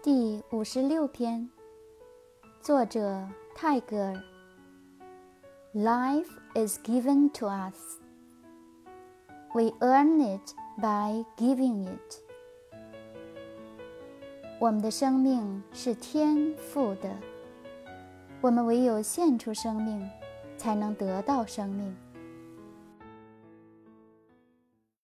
第五十六篇作者泰戈尔。Life is given to us. We earn it by giving it. 我们的生命是天赋的我们唯有献出生命才能得到生命。